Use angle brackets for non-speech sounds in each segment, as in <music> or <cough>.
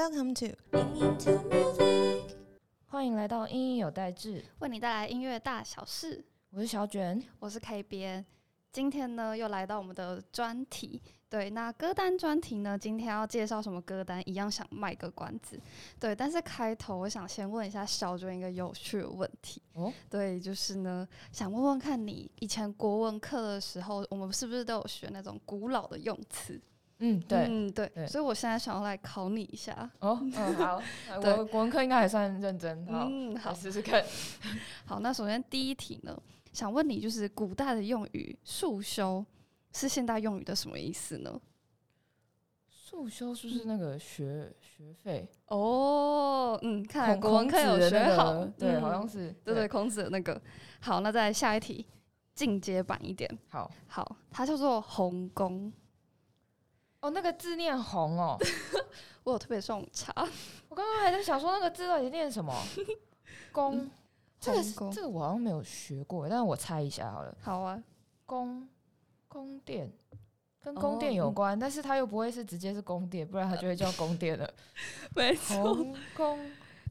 Welcome to 欢迎来到音音有代志，为你带来音乐大小事。我是小卷。我是 K 编，今天呢又来到我们的专题。对，那歌单专题呢，今天要介绍什么歌单，一样想卖个关子。对，但是开头我想先问一下小卷一个有趣的问题。哦，对，就是呢，想问问看你以前国文课的时候，我们是不是都有学那种古老的用词？嗯，对，嗯，对，对所以我现在想要来考你一下。哦，嗯，好，<laughs> 对我国文课应该还算认真，好，嗯，好来，试试看。好，那首先第一题呢，想问你，就是古代的用语“束修”是现代用语的什么意思呢？束修是不是那个学学费？哦，嗯，看来国文课有学好，个对，嗯好像是，对对，孔子的那个。好，那再来下一题，进阶版一点。好。好，它叫做弘公。哦，那个字念红哦，<laughs> 我有特别送茶，<laughs> 我刚刚还在想说那个字到底念什么？<laughs> 宫，这个是这个我好像没有学过，但是我猜一下好了。好啊，宫宫殿跟宫殿有关，但是它又不会是直接是宫殿，不然它就会叫宫殿了。没错宫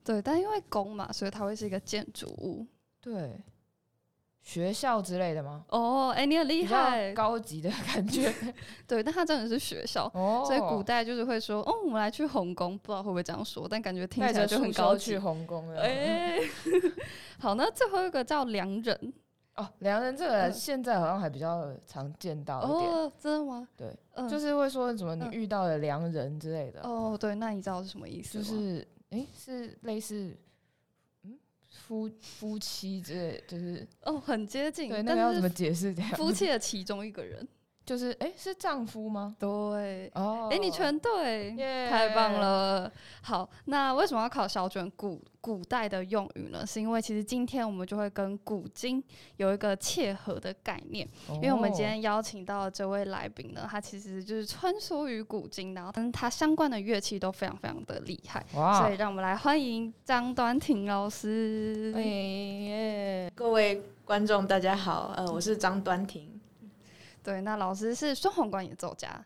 对，但因为宫嘛，所以它会是一个建筑物。对，学校之类的吗？哦，哎、你很厉害。高级的感觉 <laughs> 对，但它真的是学校。哦。所以古代就是会说，哦，我们来去红宫，不知道会不会这样说，但感觉听起来就很高级去。红宫了。哎、<laughs> 好，那最后一个叫良人哦，良人这个嗯现在好像还比较常见到一点，哦，真的吗？对，嗯，就是会说什么你嗯遇到了良人之类的，哦，对，那你知道是什么意思？就是诶，是类似嗯夫夫妻之类，就是哦，很接近，对那但个要怎么解释这样？<laughs> 夫妻的其中一个人，就是哎，是丈夫吗？对，哦，哎、你全对，耶太棒！了。好，那为什么要考小卷古古代的用语呢？是因为其实今天我们就会跟古今有一个切合的概念。因为我们今哦天邀请到的这位来宾呢，他其实就是穿梭于古今，然后跟他相关的乐器都非常非常的厉害，哇，所以让我们来欢迎张端婷老师。哎耶，各位观众，大家好，呃，我是张端婷。对，那老师是双簧管演奏家，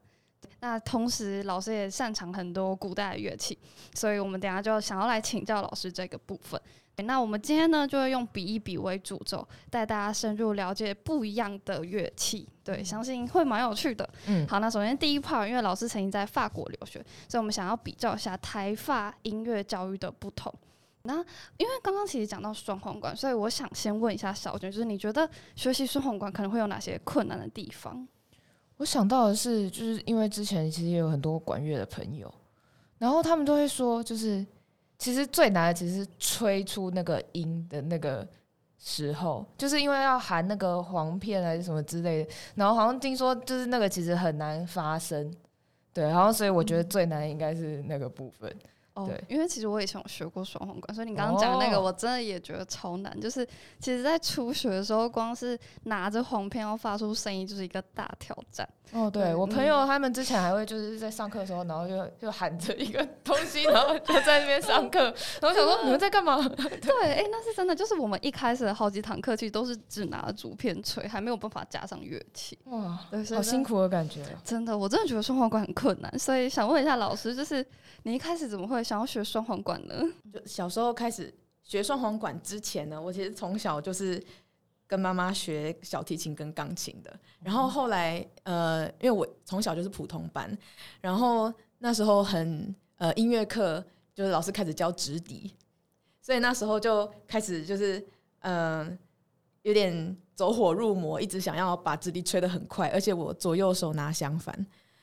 那同时老师也擅长很多古代的乐器，所以我们等下就想要来请教老师这个部分。那我们今天呢，就会用比一比为主轴，带大家深入了解不一样的乐器。对，相信会蛮有趣的。嗯，好，那首先第一 part，因为老师曾经在法国留学，所以我们想要比较一下台法音乐教育的不同。那因为刚刚其实讲到双簧管，所以我想先问一下小娟，就是你觉得学习双簧管可能会有哪些困难的地方？我想到的是，就是因为之前其实也有很多管乐的朋友，然后他们都会说，就是其实最难的其实是吹出那个音的那个时候，就是因为要含那个簧片还是什么之类的，然后好像听说就是那个其实很难发声，对，然后所以我觉得最难应该是那个部分。哦对，因为其实我以前有学过双簧管，所以你刚刚讲的那个，哦我真的也觉得超难。就是其实，在初学的时候，光是拿着簧片要发出声音，就是一个大挑战。哦，对对我朋友他们之前还会就是在上课的时候，然后就就喊着一个东西，然后就在那边上课，然后我想说你们在干嘛？<laughs> 对，哎、那是真的。就是我们一开始的好几堂课，其实都是只拿着竹片吹，还没有办法加上乐器。哇，好辛苦的感觉。真的，我真的觉得双簧管很困难，所以想问一下老师，就是你一开始怎么会想要学双簧管呢？就小时候开始学双簧管之前呢，我其实从小就是跟妈妈学小提琴跟钢琴的。然后后来呃，因为我从小就是普通班，然后那时候很呃音乐课就是老师开始教直笛，所以那时候就开始就是嗯、呃有点走火入魔，一直想要把直笛吹得很快，而且我左右手拿相反。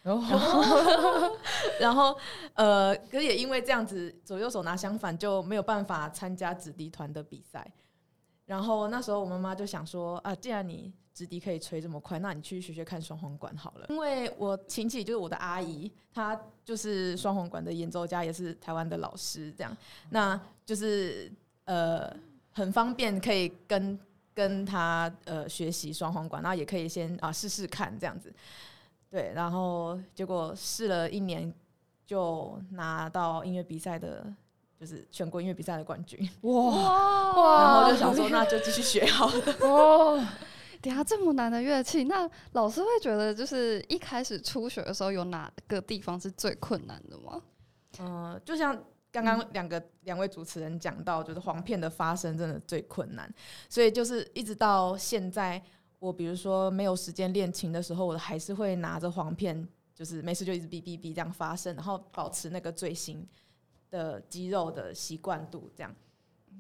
然后 <laughs> 然后呃，可是也因为这样子左右手拿相反，就没有办法参加直笛团的比赛。然后那时候我妈妈就想说啊，既然你直笛可以吹这么快，那你去学学看双簧管好了。因为我亲戚就是我的阿姨，她就是双簧管的演奏家，也是台湾的老师，这样，那就是呃很方便可以跟跟她呃学习双簧管，然后也可以先啊试试看这样子。对，然后结果试了一年，就拿到音乐比赛的，就是全国音乐比赛的冠军。哇哇然后就想说，那就继续学好了。哦，<laughs> 等下这么难的乐器，那老师会觉得就是一开始初学的时候有哪个地方是最困难的吗？嗯、就像刚刚两个两位主持人讲到，就是簧片的发声真的最困难，所以就是一直到现在，我比如说没有时间练琴的时候，我还是会拿着黄片，就是没事就一直哔哔哔这样发声，然后保持那个最新的肌肉的习惯度，这样。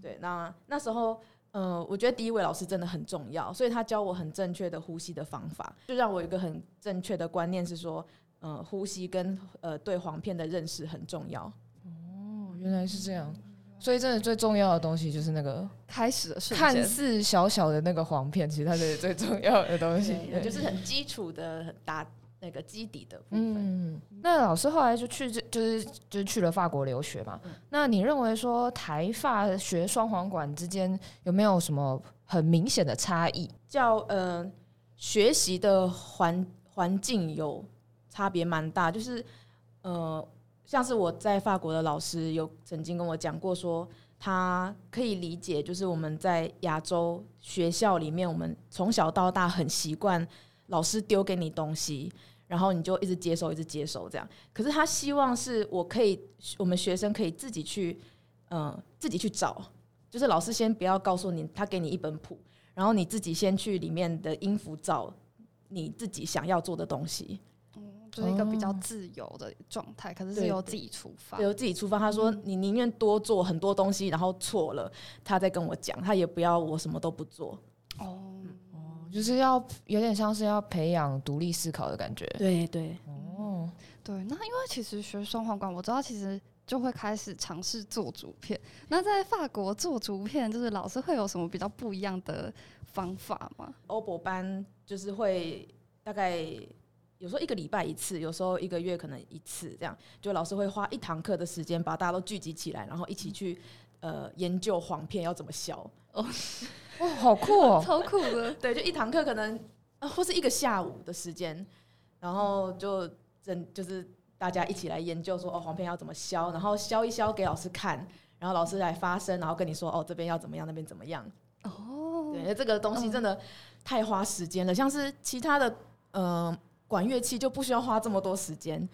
对，那那时候。呃，我觉得第一位老师真的很重要，所以他教我很正确的呼吸的方法，就让我有一个很正确的观念是说，呃，呼吸跟呃对黄片的认识很重要。哦，原来是这样，所以真的最重要的东西就是那个开始的瞬看，似小小的那个黄片，其实它是最重要的东西，就是很基础的、很打那个基底的部分。嗯，那老师后来就去这，就是就是去了法国留学嘛。嗯那你认为说台法学双簧管之间有没有什么很明显的差异？叫呃学习的环环境有差别蛮大，就是呃，像是我在法国的老师有曾经跟我讲过说。他可以理解，就是我们在亚洲学校里面，我们从小到大很习惯老师丢给你东西，然后你就一直接收，一直接收这样。可是他希望是我可以，我们学生可以自己去，嗯、自己去找，就是老师先不要告诉你，他给你一本谱，然后你自己先去里面的音符找你自己想要做的东西，就是一个比较哦自由的状态，可是是由自己出发。由自己出发。他说你宁愿多做很多东西，然后错了，他再跟我讲，他也不要我什么都不做。哦，就是要有点像是要培养独立思考的感觉。对对，哦，对，那因为其实学双簧管，我知道其实就会开始尝试做竹片。那在法国做竹片，就是老师会有什么比较不一样的方法吗？欧博班就是会大概有时候一个礼拜一次，有时候一个月可能一次，这样就老师会花一堂课的时间把大家都聚集起来，然后一起去呃研究黄片要怎么削。哇，<laughs> 好酷哦！超酷的，<laughs> 对，就一堂课可能啊，或是一个下午的时间，然后就整就是大家一起来研究说哦黄片要怎么削，然后削一削给老师看，然后老师来发声，然后跟你说哦这边要怎么样，那边怎么样。哦，对，这个东西真的太花时间了，像是其他的呃管乐器就不需要花这么多时间。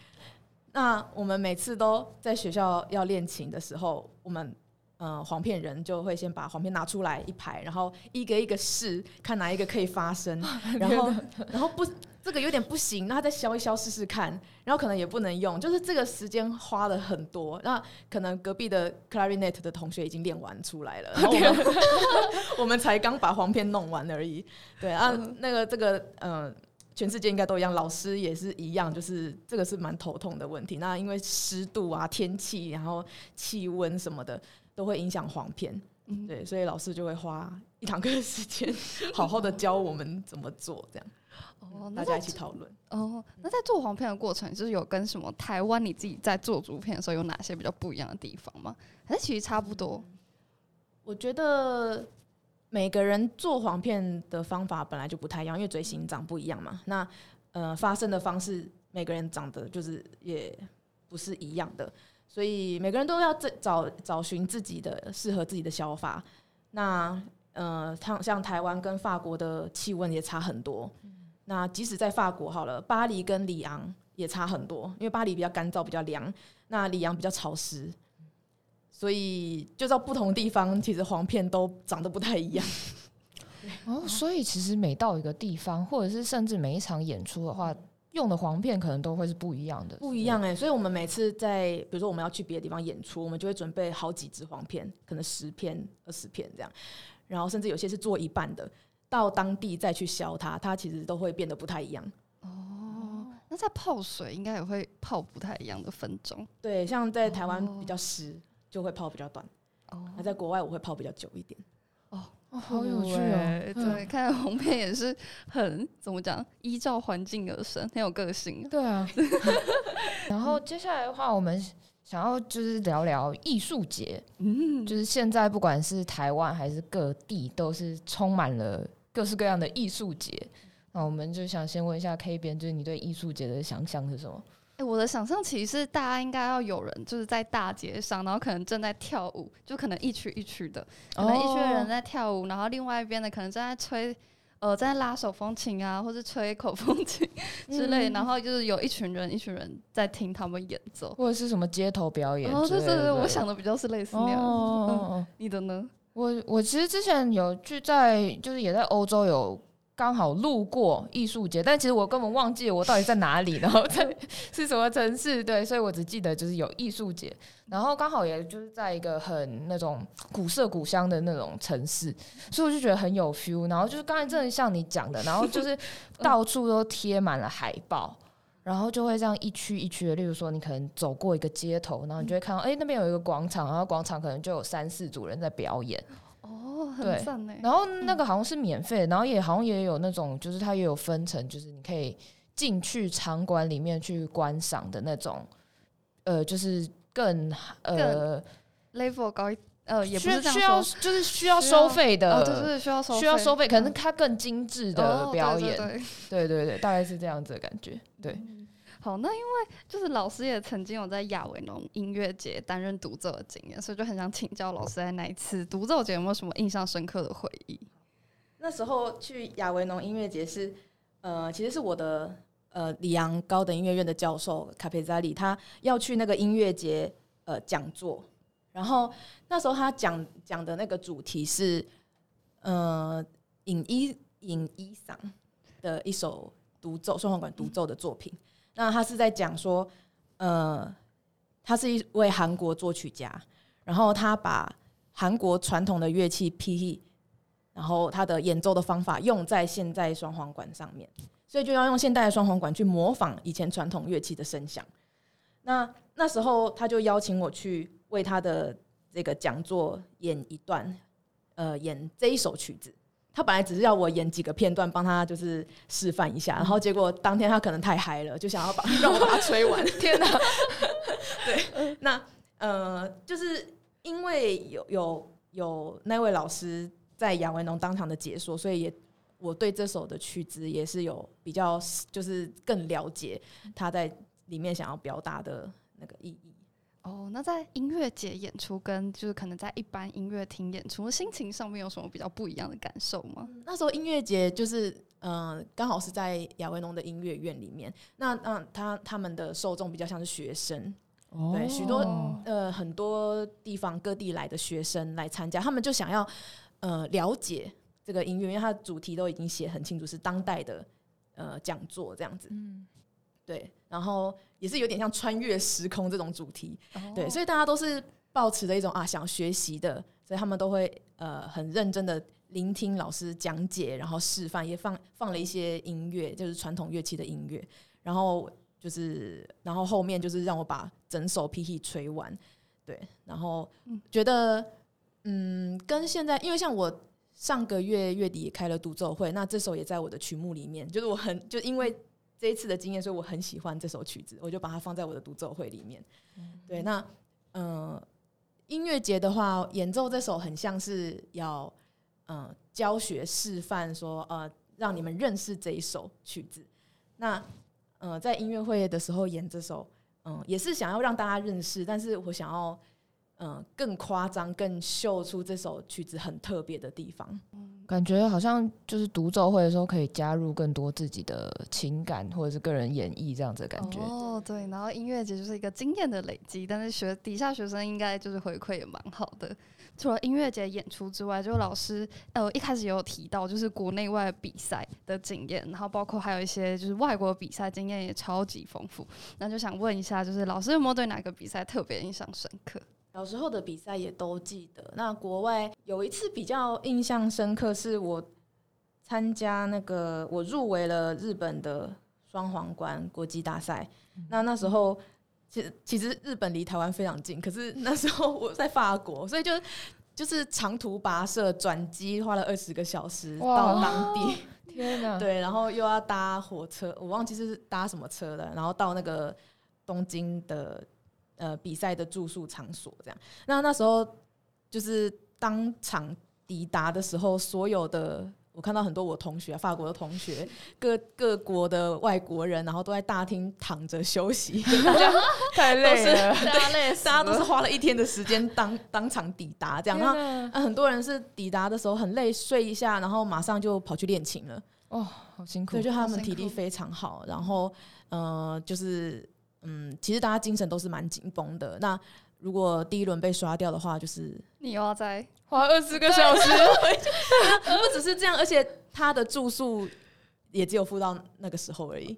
那我们每次都在学校要练琴的时候，我们呃黄片人就会先把黄片拿出来一排，然后一个一个试，看哪一个可以发声，<laughs> 然后然后不这个有点不行，那他再削一削试试看，然后可能也不能用，就是这个时间花了很多。那可能隔壁的 clarinet 的同学已经练完出来了，然后我们 <laughs> <laughs> 我们才刚把黄片弄完而已。对啊，那个这个呃。全世界应该都一样，老师也是一样，就是这个是蛮头痛的问题。那因为湿度啊、天气，然后气温什么的，都会影响黄片。嗯对，所以老师就会花一堂课的时间，<laughs> 好好的教我们怎么做，这样哦，大家一起讨论。哦，那在做黄片的过程，就是有跟什么台湾你自己在做竹片的时候有哪些比较不一样的地方吗？还是其实差不多？我觉得每个人做黄片的方法本来就不太一样，因为嘴型长不一样嘛。那呃，发声的方式每个人长得就是也不是一样的，所以每个人都要找找找寻自己的适合自己的消法。那呃，像像台湾跟法国的气温也差很多。那即使在法国好了，巴黎跟里昂也差很多，因为巴黎比较干燥、比较凉，那里昂比较潮湿。所以就到不同地方，其实黄片都长得不太一样。<laughs> 哦，所以其实每到一个地方，或者是甚至每一场演出的话，用的黄片可能都会是不一样的，不一样哎、所以我们每次在，比如说我们要去别的地方演出，我们就会准备好几支黄片，可能十片、二十片这样，然后甚至有些是做一半的，到当地再去削它，它其实都会变得不太一样。哦，那在泡水应该也会泡不太一样的分钟对，像在台湾哦比较湿，就会泡比较短；哦那在国外我会泡比较久一点。哦，好有趣欸哦。对，看来红片也是很怎么讲，依照环境而生，很有个性。对啊。<laughs> 然后接下来的话，我们想要就是聊聊艺术节，嗯，就是现在不管是台湾还是各地，都是充满了各式各样的艺术节。那我们就想先问一下 K 边，就是你对艺术节的想象是什么？哎、我的想象其实是大家应该要有人就是在大街上，然后可能正在跳舞，就可能一曲一曲的，可能一群人在跳舞，然后另外一边的可能正在吹。呃在拉手风琴啊，或是吹口风琴之类，嗯然后就是有一群人一群人在听他们演奏。或者是什么街头表演。对对对，我想的比较是类似哦那样子。哦嗯，哦 <laughs> 你的呢？我我其实之前有去在，就是也在欧洲有刚好路过艺术节，但其实我根本忘记我到底在哪里，然后在是什么城市，对，所以我只记得就是有艺术节，然后刚好也就是在一个很那种古色古香的那种城市，所以我就觉得很有 feel，然后就是刚才真的像你讲的，然后就是到处都贴满了海报。然后就会这样一区一区的，例如说你可能走过一个街头，然后你就会看到，哎、那边有一个广场，然后广场可能就有三四组人在表演，哦，对很赞呢。然后那个好像是免费，然后也好像也有那种，就是它也有分成，就是你可以进去场馆里面去观赏的那种，呃，就是更呃 level 高一，呃，也不需是这样需要说。就是需要收费的，哦，对对，需要收需要收费，可能嗯它更精致的哦表演，对对对对对对，大概是这样子的感觉，对。好，那因为就是老师也曾经有在亚维农音乐节担任独奏的经验，所以就很想请教老师在那一次独奏节有没有什么印象深刻的回忆？那时候去亚维农音乐节是，呃，其实是我的呃里昂高等音乐院的教授卡佩扎里，他要去那个音乐节呃讲座，然后那时候他讲讲的那个主题是呃尹一尹一嗓的一首独奏双簧管独奏的作品，那他是在讲说，呃，他是一位韩国作曲家，然后他把韩国传统的乐器 P 然后他的演奏的方法用在现在双簧管上面，所以就要用现代双簧管去模仿以前传统乐器的声响。那那时候他就邀请我去为他的这个讲座演一段，呃，演这一首曲子。他本来只是要我演几个片段，帮他就是示范一下，然后结果当天他可能太嗨了，就想要把 <laughs> 让我把它吹完。<laughs> 天哪！<laughs> 对，那呃，就是因为有有有那位老师在杨维农当场的解说，所以也我对这首的曲子也是有比较就是更了解他在里面想要表达的那个意义。哦，那在音乐节演出跟就是可能在一般音乐厅演出，心情上面有什么比较不一样的感受吗？那时候音乐节就是，嗯、刚好是在亚维农的音乐院里面。那那他他们的受众比较像是学生，对，许多哦呃很多地方各地来的学生来参加，他们就想要呃了解这个音乐，因为它的主题都已经写很清楚，是当代的呃讲座这样子。嗯对，然后也是有点像穿越时空这种主题。对，所以大家都是抱持着一种啊想学习的，所以他们都会呃很认真的聆听老师讲解，然后示范，也放放了一些音乐，就是传统乐器的音乐，然后就是然后后面就是让我把整首 PT 吹完，对，然后嗯觉得嗯跟现在，因为像我上个月月底也开了独奏会，那这首也在我的曲目里面，就是我很就因为。这一次的经验，所以我很喜欢这首曲子，我就把它放在我的独奏会里面。对，那呃，音乐节的话，演奏这首很像是要呃教学示范说，呃，让你们认识这一首曲子。那呃，在音乐会的时候演这首，嗯、也是想要让大家认识，但是我想要嗯、呃更夸张、更秀出这首曲子很特别的地方。感觉好像就是独奏会的时候可以加入更多自己的情感或者是个人演绎这样子的感觉。哦，对，然后音乐节就是一个经验的累积，但是学底下学生应该就是回馈也蛮好的。除了音乐节演出之外，就老师呃一开始也有提到，就是国内外比赛的经验，然后包括还有一些就是外国比赛经验也超级丰富。那就想问一下，就是老师有没有对哪个比赛特别印象深刻？小时候的比赛也都记得。那国外有一次比较印象深刻，是我参加那个我入围了日本的双皇冠国际大赛。那那时候其实其实日本离台湾非常近，可是那时候我在法国，所以就就是长途跋涉转机，花了二十个小时到当地。<laughs> 天哪！对，然后又要搭火车，我忘记是搭什么车了，然后到那个东京的呃比赛的住宿场所，这样。那那时候就是当场抵达的时候，所有的我看到很多我同学，法国的同学，<laughs> 各各国的外国人，然后都在大厅躺着休息，<laughs> 大家太累了，大家累，大家都是花了一天的时间当当场抵达这样。然后、呃很多人是抵达的时候很累，睡一下，然后马上就跑去练琴了。哦，好辛苦对，。就他们体力非常好，然后呃，就是嗯，其实大家精神都是蛮紧绷的。那如果第一轮被刷掉的话，就是你又要再花二十个小时，<laughs> 不只是这样，而且他的住宿也只有付到那个时候而已。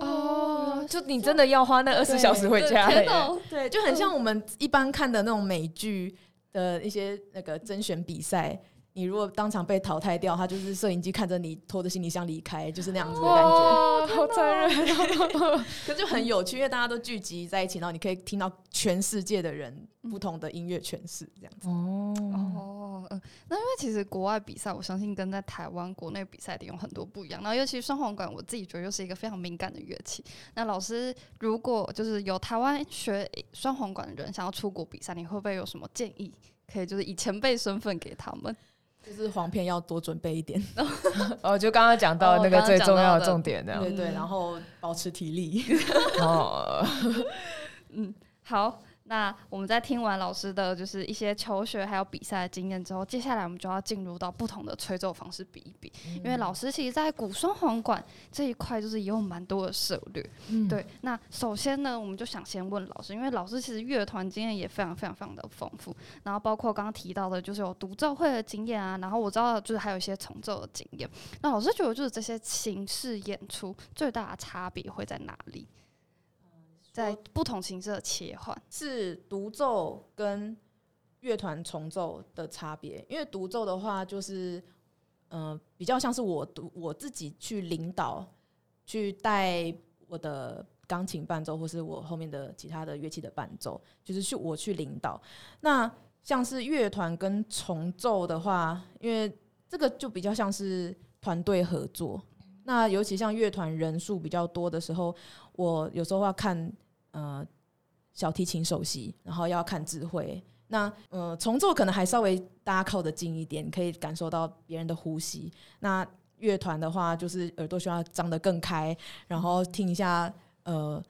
哦，就你真的要花那二十小时回家！对，就很像我们一般看的那种美剧的一些那个甄选比赛。你如果当场被淘汰掉，他就是摄影机看着你拖着行李箱离开，就是那样子的感觉。哇，好残忍哦！<laughs> 可是就很有趣，因为大家都聚集在一起，然后你可以听到全世界的人不同的音乐诠释，这样子。哦，哦，嗯，那因为其实国外比赛，我相信跟在台湾国内比赛的有很多不一样。然后尤其双簧管，我自己觉得又是一个非常敏感的乐器。那老师如果就是有台湾学双簧管的人想要出国比赛，你会不会有什么建议？可以就是以前辈身份给他们。就是黄片要多准备一点，<laughs> 哦，就刚刚讲到那个最重要的重点，这样。对对，嗯然后保持体力。<laughs> 哦，<laughs> 嗯，好，那我们在听完老师的就是一些求学还有比赛的经验之后，接下来我们就要进入到不同的吹奏方式比一比。因为老师其实，在古双簧管这一块，就是也有蛮多的涉略。嗯，对，那首先呢，我们就想先问老师，因为老师其实乐团经验也非常非常非常的丰富，然后包括刚刚提到的，就是有独奏会的经验啊，然后我知道就是还有一些重奏的经验。那老师觉得就是这些形式演出最大的差别会在哪里？在不同形式的切换。是独奏跟乐团重奏的差别，因为独奏的话就是，呃，比较像是我独我自己去领导，去带我的钢琴伴奏，或是我后面的其他的乐器的伴奏，就是去我去领导。那像是乐团跟重奏的话，因为这个就比较像是团队合作。那尤其像乐团人数比较多的时候，我有时候要看呃小提琴首席，然后要看指挥。那呃重奏可能还稍微大家靠得近一点，可以感受到别人的呼吸。那乐团的话，就是耳朵需要张得更开，然后听一下呃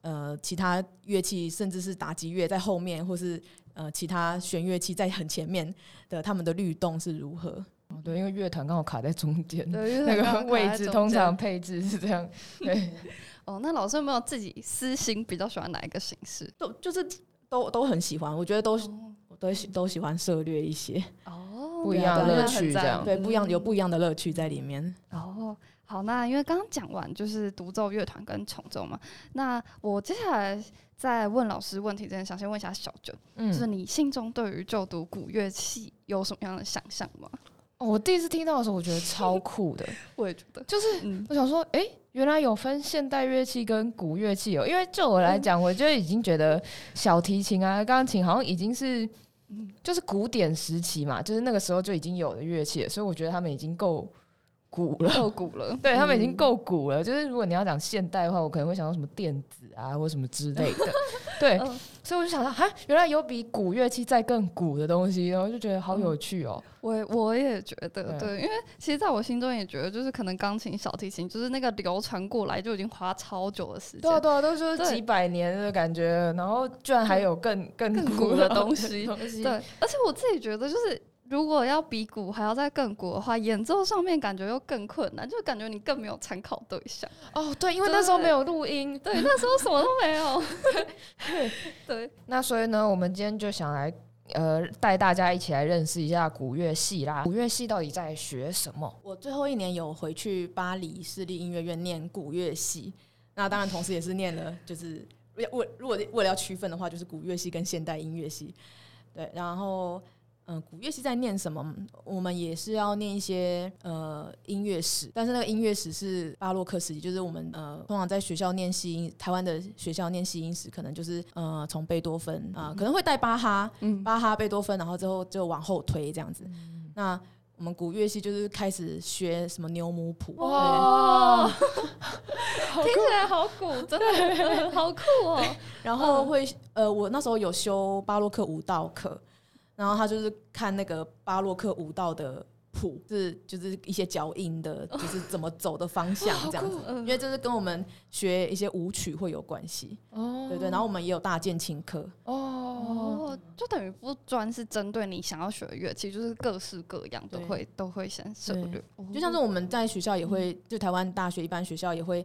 呃其他乐器，甚至是打击乐在后面，或是呃其他弦乐器在很前面的他们的律动是如何。哦对，因为乐团刚好卡在中间，对，那个位置通常配置是这样。<laughs> 对，<laughs> 哦，那老师有没有自己私心比较喜欢哪一个形式？都就是都都很喜欢，我觉得都哦都喜都喜欢涉略一些，哦不一样的乐趣这样对，不一样有嗯不一样的乐趣在里面。哦，好，那因为刚刚讲完就是独奏乐团跟重奏嘛，那我接下来在问老师问题之前，想先问一下小卷，就是嗯，你心中对于就读古乐器有什么样的想象吗？哦我第一次听到的时候，我觉得超酷的，<laughs> 我也觉得，就是嗯，我想说，哎、原来有分现代乐器跟古乐器哦。因为就我来讲，我就已经觉得小提琴啊、钢琴好像已经是，就是古典时期嘛，就是那个时候就已经有的乐器了，所以我觉得他们已经够古了。够古了，<laughs> 对他们已经嗯够古了，就是如果你要讲现代的话，我可能会想到什么电子啊，或什么之类的。<laughs> 对，嗯。所以我就想到，哈，原来有比古乐器再更古的东西，然后就觉得好有趣哦。我也我也觉得，对。对，因为其实在我心中也觉得，就是可能钢琴、小提琴，就是那个流传过来就已经花超久的时间。对，啊，对啊，都是几百年的感觉，然后居然还有更更更古古的 <laughs> 东西。对，而且我自己觉得，就是如果要比鼓还要再更鼓的话，演奏上面感觉又更困难，就感觉你更没有参考对象。哦，对，因为那时候没有录音，对，那时候什么都没有。<laughs> <laughs> 对，那所以呢，我们今天就想来呃带大家一起来认识一下古乐系啦。古乐系到底在学什么？我最后一年有回去巴黎市立音乐院念古乐系，那当然同时也是念了，就是为为如果为了要区分的话，就是古乐系跟现代音乐系。对，然后嗯，古乐系在念什么？我们也是要念一些呃音乐史，但是那个音乐史是巴洛克时期，就是我们呃通常在学校念西音，台湾的学校念西音史，可能就是呃从贝多芬啊、可能会带巴哈，嗯，巴哈、贝多芬，然后之后就往后推这样子。那我们古乐系就是开始学什么牛姆谱，对哇，听起来好古，真的好酷哦。然后会呃，我那时候有修巴洛克舞蹈课，然后他就是看那个巴洛克舞蹈的谱，是就是一些脚印的，就是怎么走的方向这样子。嗯因为这是跟我们学一些舞曲会有关系，哦对对。然后我们也有大键琴课，哦，哦，就等于不专是针对你想要学的乐器，就是各式各样都对会都会先涉就像是我们在学校也会，就台湾大学一般学校也会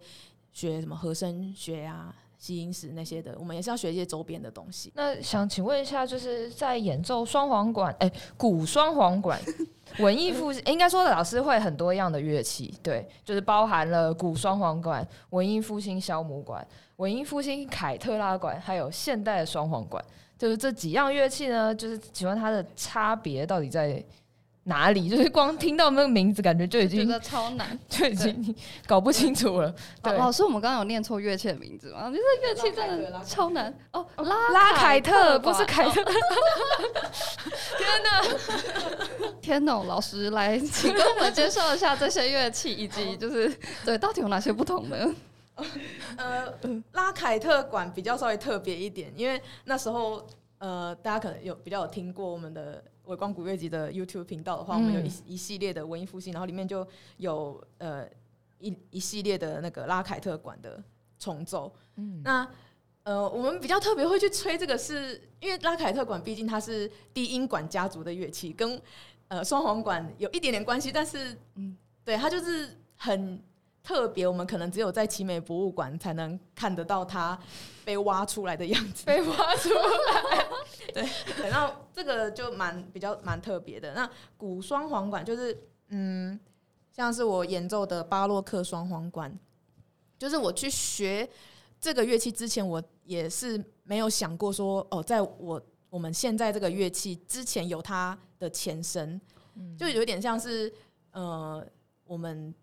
学什么和声学啊、基因史那些的，我们也是要学一些周边的东西。那想请问一下，就是在演奏双簧管，哎、古双簧管，文艺复兴，应该说老师会很多样的乐器，对，就是包含了古双簧管、文艺复兴肖姆管、文艺复兴凯特拉管，还有现代的双簧管，就是这几样乐器呢，就是请问它的差别到底在哪里？<laughs> 就是光听到那个名字，感觉就已经觉得超难。<laughs> 就已经搞不清楚了。对，老老师，我们刚刚有念错乐器的名字吗？就是乐器真的超难哦，拉拉凯特不是凯特，<laughs> 天呐，老师来，请跟我们介绍一下这些乐器，以及就是对到底有哪些不同呢？呃，拉凯特管比较稍微特别一点，因为那时候呃，大家可能有比较有听过我们的微光古乐集的 YouTube 频道的话，我们有嗯一一系列的文艺复兴，然后里面就有呃一一系列的那个拉凯特管的重奏。嗯，那呃，我们比较特别会去吹这个是，因为拉凯特管毕竟它是低音管家族的乐器，跟呃双簧管有一点点关系，但是嗯嗯，对它就是很特别，我们可能只有在奇美博物馆才能看得到它被挖出来的样子。被挖出来。<laughs> 对，然后这个就蛮比较蛮特别的。那古双簧管就是，嗯，像是我演奏的巴洛克双簧管，就是我去学这个乐器之前，我也是没有想过说，哦，在我我们现在这个乐器之前有它的前身，就有点像是呃，我们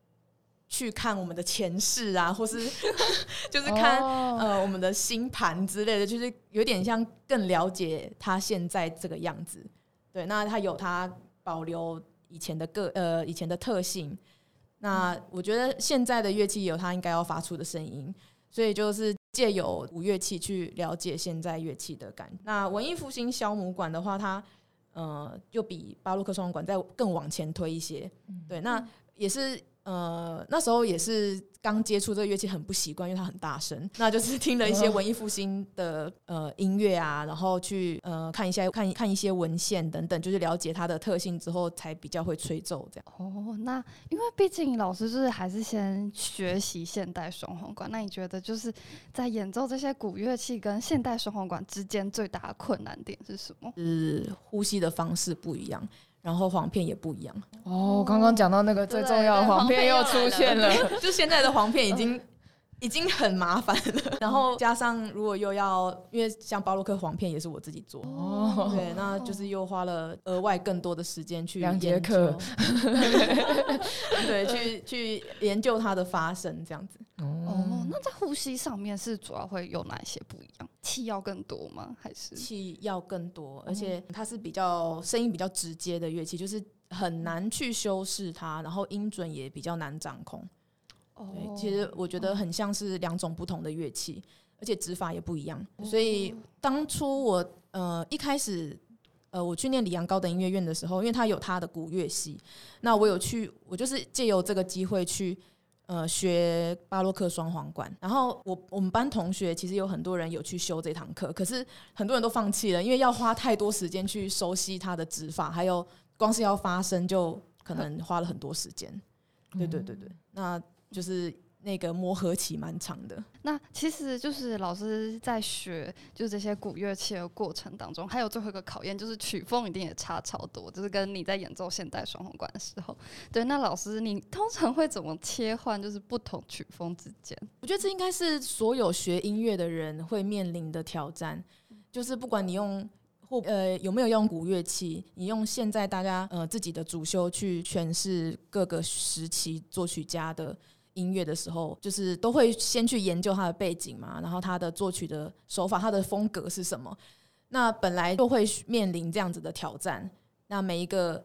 去看我们的前世啊，<laughs> 或是 <laughs> 就是看哦呃我们的星盘之类的，就是有点像更了解他现在这个样子。对，那他有他保留以前的个呃以前的特性。那我觉得现在的乐器有它应该要发出的声音，所以就是借由古乐器去了解现在乐器的感觉。那文艺复兴肖姆管的话，它呃就比巴洛克双簧管再更往前推一些。对，那也是呃那时候也是刚接触这个乐器很不习惯，因为它很大声。那就是听了一些文艺复兴的呃音乐啊，然后去呃看一下看看一些文献等等，就是了解它的特性之后，才比较会吹奏这样。哦，那因为毕竟老师就是还是先学习现代双簧管，那你觉得就是在演奏这些古乐器跟现代双簧管之间最大的困难点是什么？是呼吸的方式不一样，然后黄片也不一样。哦，刚刚讲到那个最重要的黄片又出现了，<laughs> 就现在的黄片已经已经很麻烦了，<laughs> 然后加上如果又要，因为像巴洛克簧片也是我自己做，哦对，那就是又花了额外更多的时间去两节研究课，<laughs> 对，去去研究它的发声这样子。哦，那在呼吸上面是主要会有哪一些不一样？气要更多吗？还是气要更多，而且它是比较声音比较直接的乐器，就是很难去修饰它，然后音准也比较难掌控。对，哦其实我觉得很像是两种不同的乐器，而且指法也不一样。哦所以当初我呃一开始呃我去念里昂高等音乐院的时候，因为它有它的古乐系，那我有去，我就是借由这个机会去。呃，学巴洛克双簧管，然后我我们班同学其实有很多人有去修这堂课，可是很多人都放弃了，因为要花太多时间去熟悉它的指法，还有光是要发声就可能花了很多时间。对对对对，那就是那个磨合期蛮长的。那其实就是老师在学就是这些古乐器的过程当中，还有最后一个考验，就是曲风一定也差超多，就是跟你在演奏现代双簧管的时候。<laughs> 对，那老师你通常会怎么切换，就是不同曲风之间？我觉得这应该是所有学音乐的人会面临的挑战，就是不管你用或呃有没有用古乐器，你用现在大家呃自己的主修去诠释各个时期作曲家的。音乐的时候，就是都会先去研究它的背景嘛，然后它的作曲的手法、它的风格是什么。那本来就会面临这样子的挑战，那每一个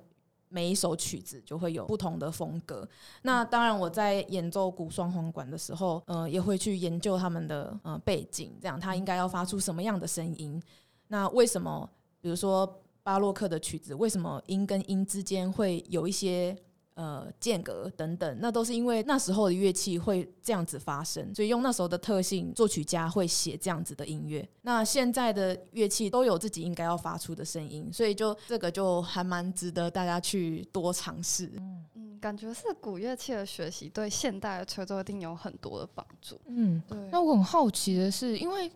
每一首曲子就会有不同的风格。那当然，我在演奏古双簧管的时候，呃，也会去研究他们的呃背景，这样它应该要发出什么样的声音。那为什么，比如说巴洛克的曲子，为什么音跟音之间会有一些呃间隔等等，那都是因为那时候的乐器会这样子发生，所以用那时候的特性，作曲家会写这样子的音乐。那现在的乐器都有自己应该要发出的声音，所以就这个就还蛮值得大家去多尝试。嗯，感觉是古乐器的学习对现代的吹奏一定有很多的帮助。嗯，对，那我很好奇的是，因为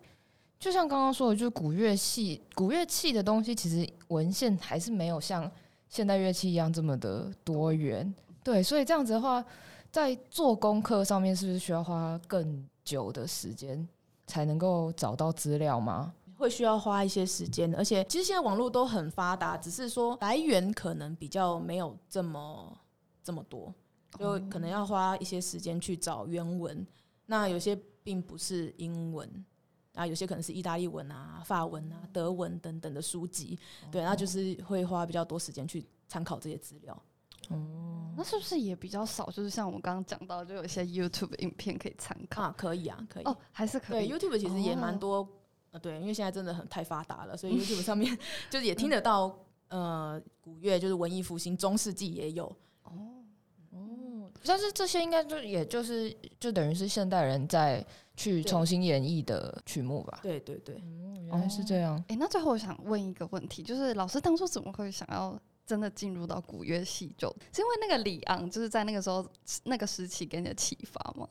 就像刚刚说的，就是古乐器、古乐器的东西，其实文献还是没有像现代乐器一样这么的多元。对，所以这样子的话，在做功课上面，是不是需要花更久的时间才能够找到资料吗？会需要花一些时间，而且其实现在网络都很发达，只是说来源可能比较没有这么这么多，就可能要花一些时间去找原文。那有些并不是英文，啊，有些可能是意大利文啊、法文啊、德文等等的书籍，对，那就是会花比较多时间去参考这些资料。哦那是不是也比较少？就是像我们刚刚讲到，就有一些 YouTube 影片可以参考。啊，可以啊，可以。哦，还是可以对以。YouTube 其实也蛮哦多，呃，对，因为现在真的很太发达了，所以 YouTube 上面 <laughs> 就是也听得到，呃，古乐就是文艺复兴、中世纪也有。哦哦，但是这些应该就也就是就等于是现代人在去重新演绎的曲目吧？对对对，哦，原来是这样。哎、那最后我想问一个问题，就是老师当初怎么会想要真的进入到古乐系就？是因为那个里昂就是在那个时候那个时期给你的启发吗？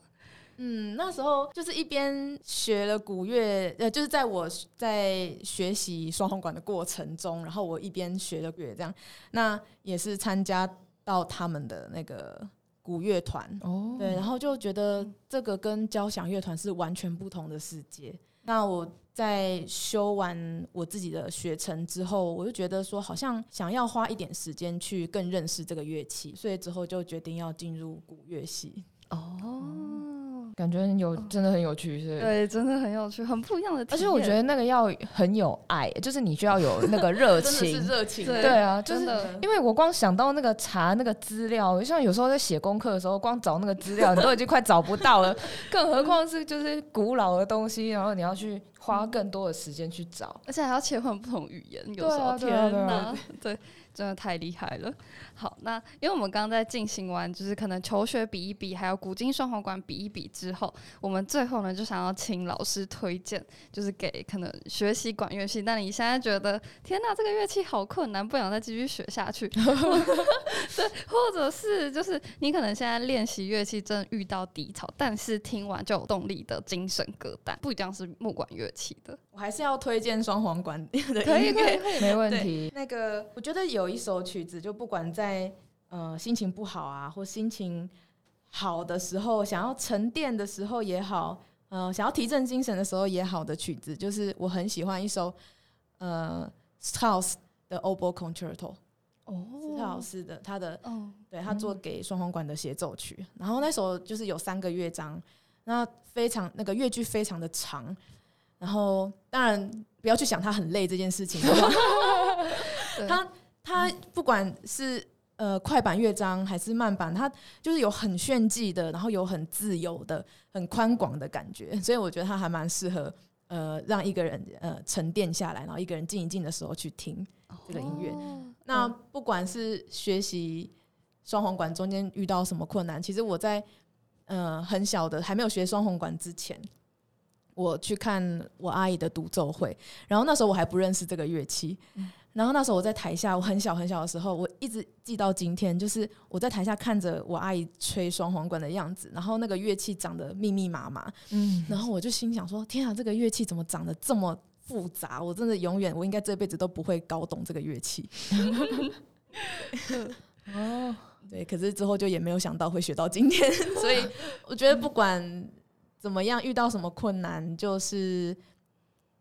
嗯，那时候就是一边学了古乐，呃，就是在我在学习双簧管的过程中，然后我一边学了乐，这样，那也是参加到他们的那个古乐团，哦，对，然后就觉得这个跟交响乐团是完全不同的世界。那我在修完我自己的学程之后，我就觉得说，好像想要花一点时间去更认识这个乐器，所以之后就决定要进入古乐系。哦，感觉很有真的很有趣，是。对，真的很有趣，很不一样的。而且我觉得那个要很有爱，就是你需要有那个热情。<laughs> 热情，对对啊，就是真的因为我光想到那个查那个资料，像有时候在写功课的时候，光找那个资料你都已经快找不到了，<laughs> 更何况是就是古老的东西，然后你要去花更多的时间去找。而且还要切换不同语言，有对时候、啊对啊对啊天哪，对，真的太厉害了。好，那因为我们刚刚在进行完就是可能求学比一比，还有古今双簧管比一比之后，我们最后呢就想要请老师推荐，就是给可能学习管乐器，但你现在觉得天哪，这个乐器好困难，不想再继续学下去，对，<laughs> 或者是就是你可能现在练习乐器真的遇到低潮，但是听完就有动力的精神歌单，不一定是木管乐器的，我还是要推荐双簧管的可以可以没问题。那个，我觉得有一首曲子，就不管在呃心情不好啊，或心情好的时候，想要沉淀的时候也好，呃，想要提振精神的时候也好的曲子，就是我很喜欢一首呃 Strauss 的 Oboe Concerto，斯特劳斯的他的哦，对他做给双簧管的协奏曲，然后那首就是有三个乐章，那非常那个乐句非常的长，然后当然不要去想他很累这件事情，好不好对。它它不管是呃快板乐章还是慢板，他就是有很炫技的，然后有很自由的、很宽广的感觉，所以我觉得他还蛮适合呃让一个人呃沉淀下来，然后一个人静一静的时候去听。这个音乐哦。那不管是学习双簧管中间遇到什么困难，其实我在呃很小的还没有学双簧管之前，我去看我阿姨的独奏会，然后那时候我还不认识这个乐器，然后那时候我在台下，我很小很小的时候，我一直记到今天，就是我在台下看着我阿姨吹双簧管的样子，然后那个乐器长得密密麻麻，嗯，然后我就心想说：天啊，这个乐器怎么长得这么复杂？我真的永远，我应该这辈子都不会搞懂这个乐器。<laughs> 哦，对，可是之后就也没有想到会学到今天，<laughs> 所以我觉得不管怎么样，遇到什么困难，就是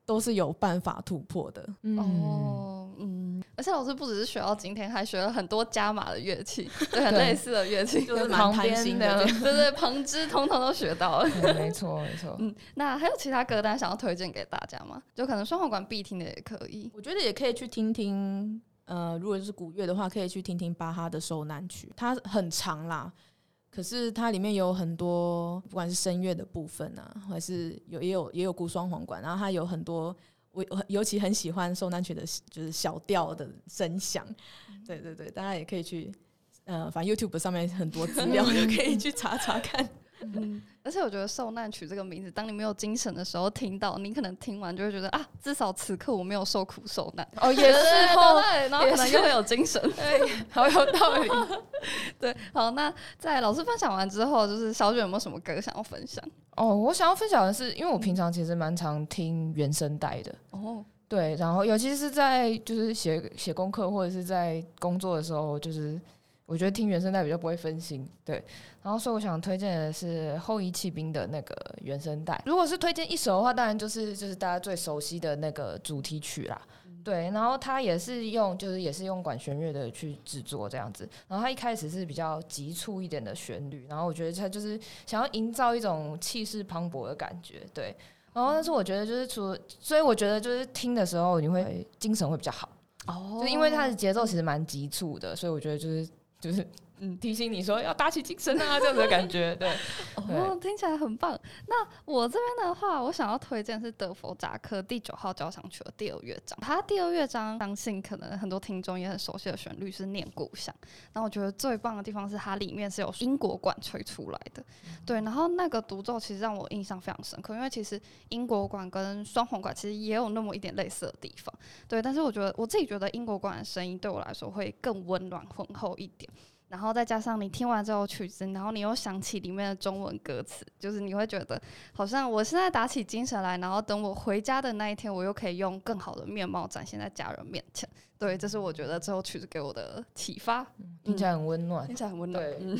都是有办法突破的。嗯，哦，嗯，而且老师不只是学到今天，还学了很多加码的乐器，<laughs> 对，很类似的乐器，就是蛮旁贪心边的的，<laughs> 对对，旁支通通都学到了。没错没错。嗯，那还有其他歌单想要推荐给大家吗？就可能双簧管必听的也可以。我觉得也可以去听听，呃，如果是古乐的话，可以去听听巴哈的受难曲，它很长啦。可是它里面有很多，不管是声乐的部分啊，还是有也有也有古双簧管，然后它有很多我我尤其很喜欢受难曲的，就是小调的声响。对对对，大家也可以去，呃，反正 YouTube 上面很多资料，就 <laughs> 可以去查查看。嗯，<laughs> 而且我觉得“受难曲”这个名字，当你没有精神的时候听到，你可能听完就会觉得啊，至少此刻我没有受苦受难。哦，也是哦，然后可能又会有精神。对，<laughs> 好有道理。对，好，那在老师分享完之后，就是小卷有没有什么歌想要分享？哦，我想要分享的是，因为我平常其实蛮常听原声带的。哦，对，然后尤其是在就是写写功课或者是在工作的时候，就是我觉得听原声带比较不会分心。对。然后，所以我想推荐的是后羿弃兵的那个原声带。如果是推荐一首的话，当然就是就是大家最熟悉的那个主题曲啦。对，然后它也是用就是也是用管弦乐的去制作这样子。然后它一开始是比较急促一点的旋律，然后我觉得它就是想要营造一种气势磅礴的感觉。对，然后但是我觉得就是除所以我觉得就是听的时候你会精神会比较好。哦，就因为它的节奏其实蛮急促的，所以我觉得就是就是。嗯，提醒你说要打起精神啊，这样的感觉，<laughs> 对，哦，听起来很棒。那我这边的话，我想要推荐是德弗扎克第九号交响曲的第二乐章。它第二乐章，相信可能很多听众也很熟悉的旋律是《念故乡》。那我觉得最棒的地方是它里面是有英国管吹出来的，对。然后那个独奏其实让我印象非常深刻，因为其实英国管跟双簧管其实也有那么一点类似的地方，对。但是我觉得我自己觉得英国管的声音对我来说会更温暖浑厚一点。然后再加上你听完这首曲子，然后你又想起里面的中文歌词，就是你会觉得好像我现在打起精神来，然后等我回家的那一天，我又可以用更好的面貌展现在家人面前。对，这是我觉得这首曲子给我的启发，听起来很温暖，听起来很温暖。对。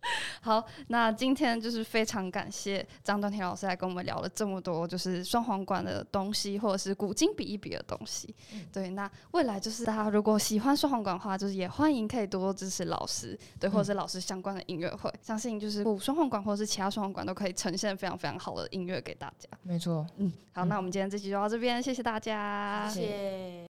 <laughs> 好，那今天就是非常感谢张端田老师来跟我们聊了这么多，就是双簧管的东西，或者是古今比一比的东西。对，那未来就是大家如果喜欢双簧管的话，就是也欢迎可以多多支持老师，对，或者是老师相关的音乐会，相信就是古双簧管或者是其他双簧管都可以呈现非常非常好的音乐给大家。没错，嗯，好，那我们今天这期就到这边，谢谢大家，谢谢。